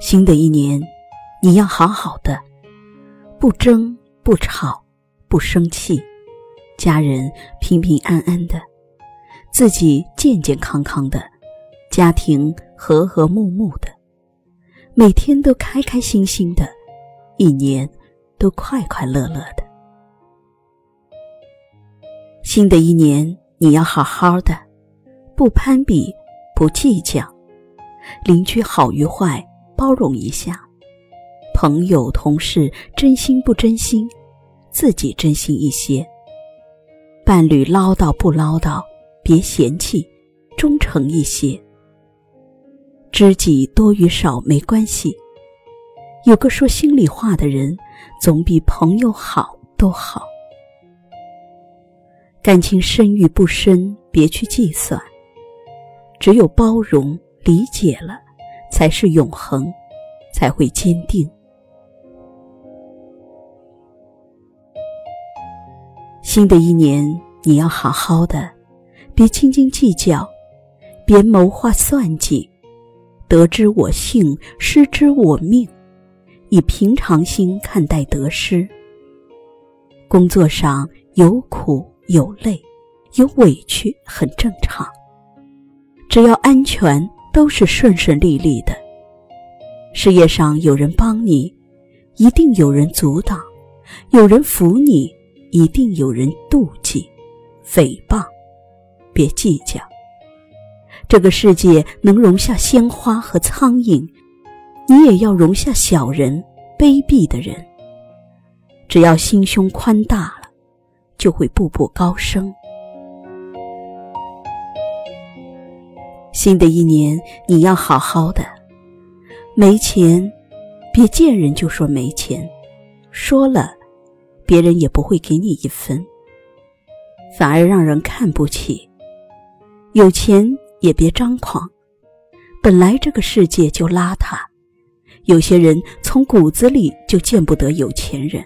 新的一年，你要好好的，不争不吵，不生气，家人平平安安的，自己健健康康的，家庭和和睦睦的，每天都开开心心的，一年都快快乐乐的。新的一年，你要好好的，不攀比，不计较，邻居好与坏。包容一下，朋友同事真心不真心，自己真心一些。伴侣唠叨不唠叨，别嫌弃，忠诚一些。知己多与少没关系，有个说心里话的人，总比朋友好都好。感情深与不深，别去计算，只有包容理解了。才是永恒，才会坚定。新的一年，你要好好的，别斤斤计较，别谋划算计，得之我幸，失之我命，以平常心看待得失。工作上有苦有累，有委屈，很正常。只要安全。都是顺顺利利的。事业上有人帮你，一定有人阻挡；有人扶你，一定有人妒忌、诽谤。别计较。这个世界能容下鲜花和苍蝇，你也要容下小人、卑鄙的人。只要心胸宽大了，就会步步高升。新的一年，你要好好的。没钱，别见人就说没钱，说了，别人也不会给你一分，反而让人看不起。有钱也别张狂，本来这个世界就邋遢，有些人从骨子里就见不得有钱人。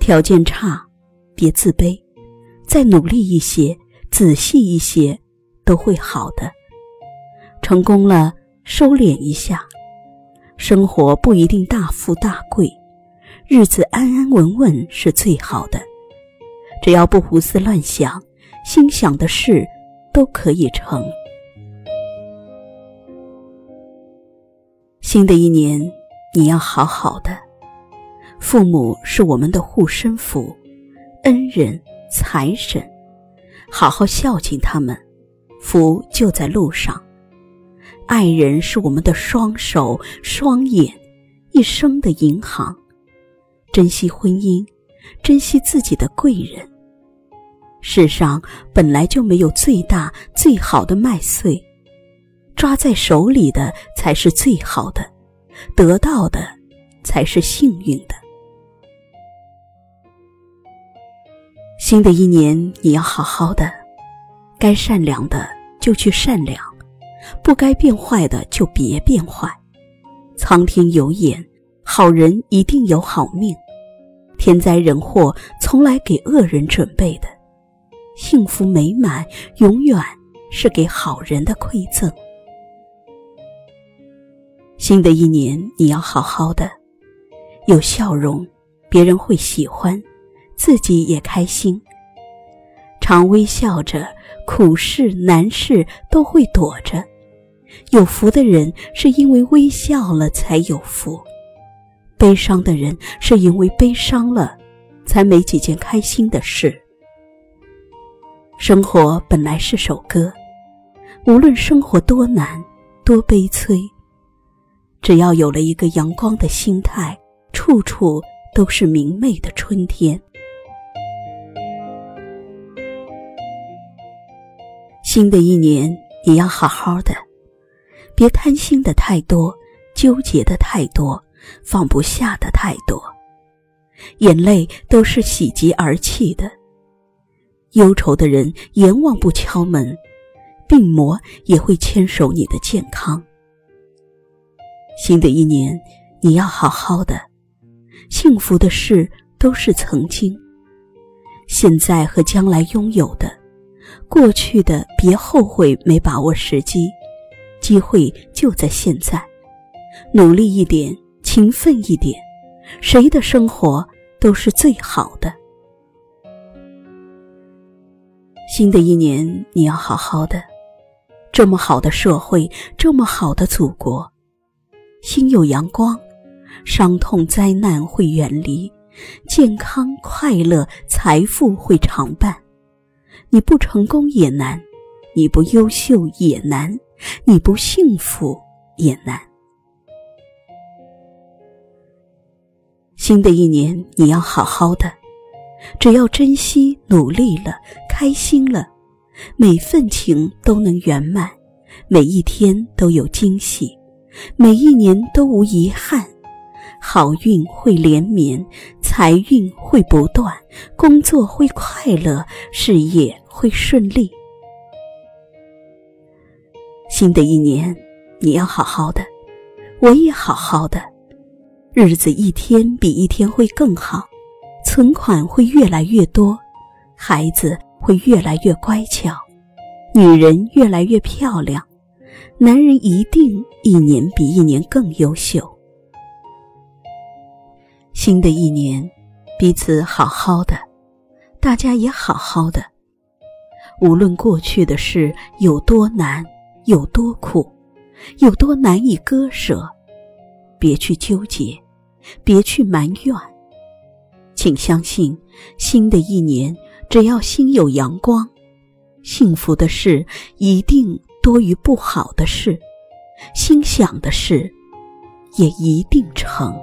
条件差，别自卑，再努力一些，仔细一些，都会好的。成功了，收敛一下。生活不一定大富大贵，日子安安稳稳是最好的。只要不胡思乱想，心想的事都可以成。新的一年，你要好好的。父母是我们的护身符、恩人、财神，好好孝敬他们，福就在路上。爱人是我们的双手双眼，一生的银行。珍惜婚姻，珍惜自己的贵人。世上本来就没有最大最好的麦穗，抓在手里的才是最好的，得到的才是幸运的。新的一年，你要好好的，该善良的就去善良。不该变坏的就别变坏，苍天有眼，好人一定有好命，天灾人祸从来给恶人准备的，幸福美满永远是给好人的馈赠。新的一年你要好好的，有笑容，别人会喜欢，自己也开心，常微笑着，苦事难事都会躲着。有福的人是因为微笑了才有福，悲伤的人是因为悲伤了，才没几件开心的事。生活本来是首歌，无论生活多难多悲催，只要有了一个阳光的心态，处处都是明媚的春天。新的一年，也要好好的。别贪心的太多，纠结的太多，放不下的太多，眼泪都是喜极而泣的。忧愁的人阎王不敲门，病魔也会牵手你的健康。新的一年，你要好好的。幸福的事都是曾经，现在和将来拥有的，过去的别后悔没把握时机。机会就在现在，努力一点，勤奋一点，谁的生活都是最好的。新的一年，你要好好的。这么好的社会，这么好的祖国，心有阳光，伤痛灾难会远离，健康快乐财富会常伴。你不成功也难，你不优秀也难，你不幸福也难。新的一年，你要好好的，只要珍惜、努力了，开心了。每份情都能圆满，每一天都有惊喜，每一年都无遗憾，好运会连绵，财运会不断，工作会快乐，事业会顺利。新的一年，你要好好的，我也好好的，日子一天比一天会更好，存款会越来越多，孩子。会越来越乖巧，女人越来越漂亮，男人一定一年比一年更优秀。新的一年，彼此好好的，大家也好好的。无论过去的事有多难、有多苦、有多难以割舍，别去纠结，别去埋怨，请相信，新的一年。只要心有阳光，幸福的事一定多于不好的事，心想的事也一定成。